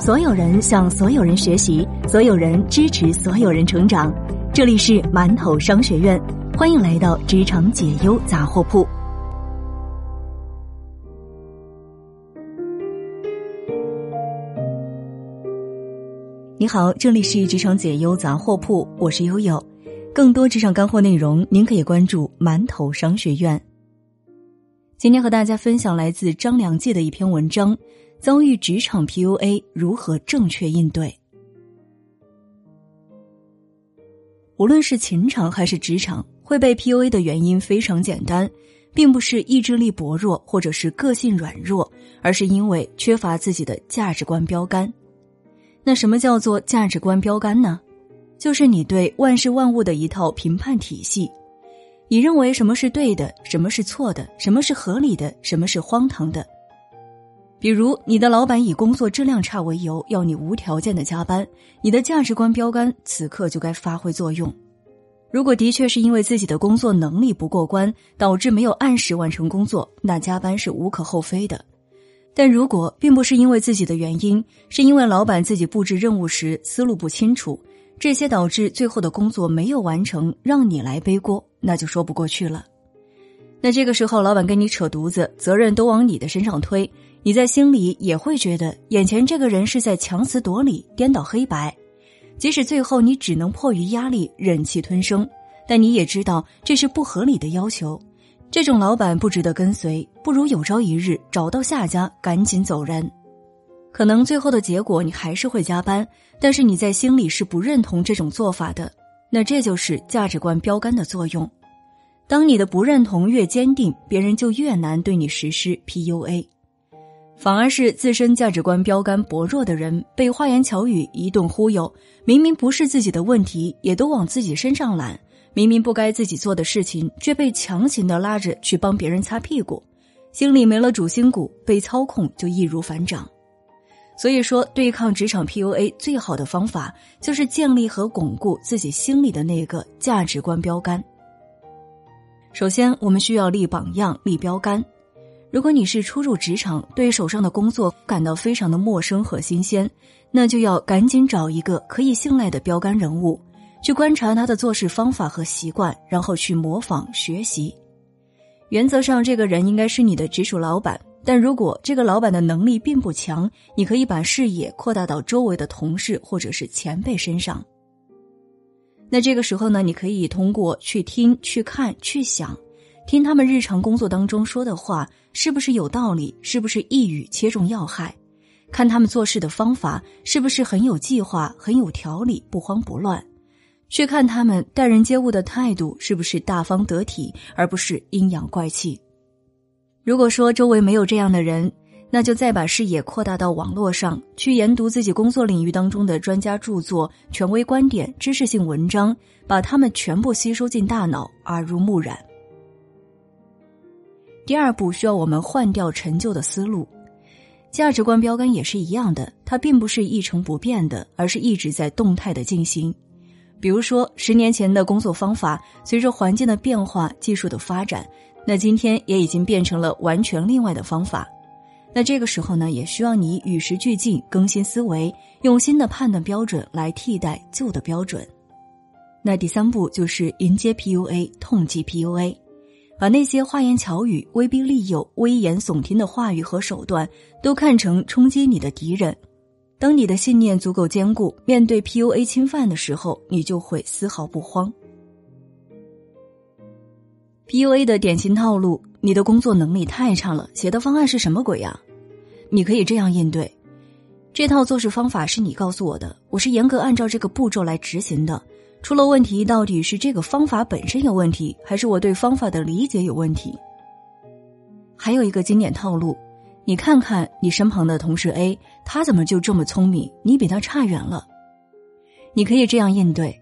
所有人向所有人学习，所有人支持所有人成长。这里是馒头商学院，欢迎来到职场解忧杂货铺。你好，这里是职场解忧杂货铺，我是悠悠。更多职场干货内容，您可以关注馒头商学院。今天和大家分享来自张良记的一篇文章。遭遇职场 PUA 如何正确应对？无论是情场还是职场，会被 PUA 的原因非常简单，并不是意志力薄弱或者是个性软弱，而是因为缺乏自己的价值观标杆。那什么叫做价值观标杆呢？就是你对万事万物的一套评判体系，你认为什么是对的，什么是错的，什么是合理的，什么是荒唐的。比如，你的老板以工作质量差为由，要你无条件的加班，你的价值观标杆此刻就该发挥作用。如果的确是因为自己的工作能力不过关，导致没有按时完成工作，那加班是无可厚非的。但如果并不是因为自己的原因，是因为老板自己布置任务时思路不清楚，这些导致最后的工作没有完成，让你来背锅，那就说不过去了。那这个时候，老板跟你扯犊子，责任都往你的身上推。你在心里也会觉得眼前这个人是在强词夺理、颠倒黑白，即使最后你只能迫于压力忍气吞声，但你也知道这是不合理的要求。这种老板不值得跟随，不如有朝一日找到下家，赶紧走人。可能最后的结果你还是会加班，但是你在心里是不认同这种做法的。那这就是价值观标杆的作用。当你的不认同越坚定，别人就越难对你实施 PUA。反而是自身价值观标杆薄弱的人，被花言巧语一顿忽悠，明明不是自己的问题，也都往自己身上揽；明明不该自己做的事情，却被强行的拉着去帮别人擦屁股，心里没了主心骨，被操控就易如反掌。所以说，对抗职场 PUA 最好的方法，就是建立和巩固自己心里的那个价值观标杆。首先，我们需要立榜样、立标杆。如果你是初入职场，对手上的工作感到非常的陌生和新鲜，那就要赶紧找一个可以信赖的标杆人物，去观察他的做事方法和习惯，然后去模仿学习。原则上，这个人应该是你的直属老板，但如果这个老板的能力并不强，你可以把视野扩大到周围的同事或者是前辈身上。那这个时候呢，你可以通过去听、去看、去想。听他们日常工作当中说的话是不是有道理？是不是一语切中要害？看他们做事的方法是不是很有计划、很有条理、不慌不乱？去看他们待人接物的态度是不是大方得体，而不是阴阳怪气？如果说周围没有这样的人，那就再把视野扩大到网络上去研读自己工作领域当中的专家著作、权威观点、知识性文章，把他们全部吸收进大脑，耳濡目染。第二步需要我们换掉陈旧的思路，价值观标杆也是一样的，它并不是一成不变的，而是一直在动态的进行。比如说，十年前的工作方法，随着环境的变化、技术的发展，那今天也已经变成了完全另外的方法。那这个时候呢，也需要你与时俱进，更新思维，用新的判断标准来替代旧的标准。那第三步就是迎接 PUA，痛击 PUA。把那些花言巧语、威逼利诱、危言耸听的话语和手段，都看成冲击你的敌人。当你的信念足够坚固，面对 PUA 侵犯的时候，你就会丝毫不慌。PUA 的典型套路：你的工作能力太差了，写的方案是什么鬼呀？你可以这样应对：这套做事方法是你告诉我的，我是严格按照这个步骤来执行的。出了问题，到底是这个方法本身有问题，还是我对方法的理解有问题？还有一个经典套路，你看看你身旁的同事 A，他怎么就这么聪明？你比他差远了。你可以这样应对：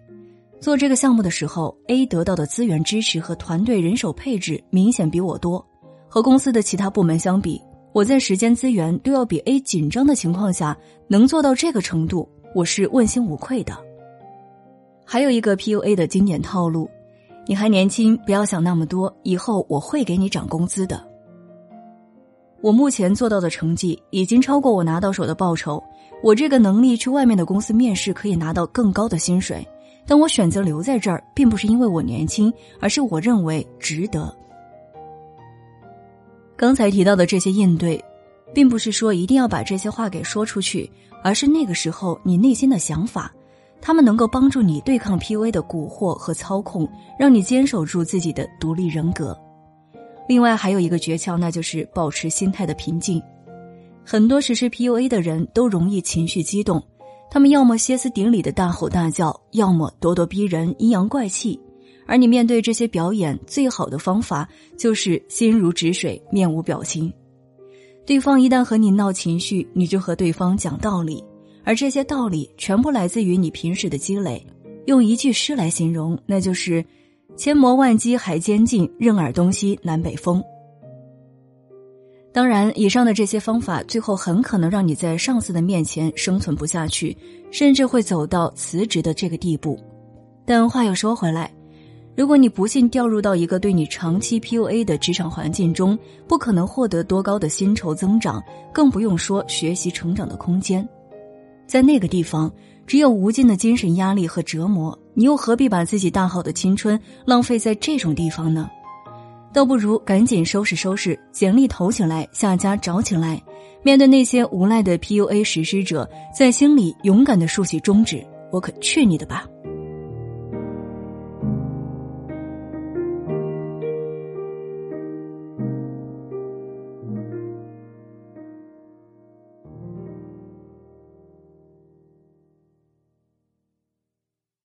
做这个项目的时候，A 得到的资源支持和团队人手配置明显比我多，和公司的其他部门相比，我在时间资源都要比 A 紧张的情况下，能做到这个程度，我是问心无愧的。还有一个 PUA 的经典套路，你还年轻，不要想那么多，以后我会给你涨工资的。我目前做到的成绩已经超过我拿到手的报酬，我这个能力去外面的公司面试可以拿到更高的薪水，但我选择留在这儿，并不是因为我年轻，而是我认为值得。刚才提到的这些应对，并不是说一定要把这些话给说出去，而是那个时候你内心的想法，他们能够帮助你对抗 PUA 的蛊惑和操控，让你坚守住自己的独立人格。另外还有一个诀窍，那就是保持心态的平静。很多实施 PUA 的人都容易情绪激动，他们要么歇斯底里的大吼大叫，要么咄咄逼人、阴阳怪气。而你面对这些表演，最好的方法就是心如止水，面无表情。对方一旦和你闹情绪，你就和对方讲道理，而这些道理全部来自于你平时的积累。用一句诗来形容，那就是“千磨万击还坚劲，任尔东西南北风”。当然，以上的这些方法最后很可能让你在上司的面前生存不下去，甚至会走到辞职的这个地步。但话又说回来。如果你不幸掉入到一个对你长期 PUA 的职场环境中，不可能获得多高的薪酬增长，更不用说学习成长的空间。在那个地方，只有无尽的精神压力和折磨，你又何必把自己大好的青春浪费在这种地方呢？倒不如赶紧收拾收拾，简历投起来，下家找起来。面对那些无赖的 PUA 实施者，在心里勇敢的竖起中指：我可去你的吧！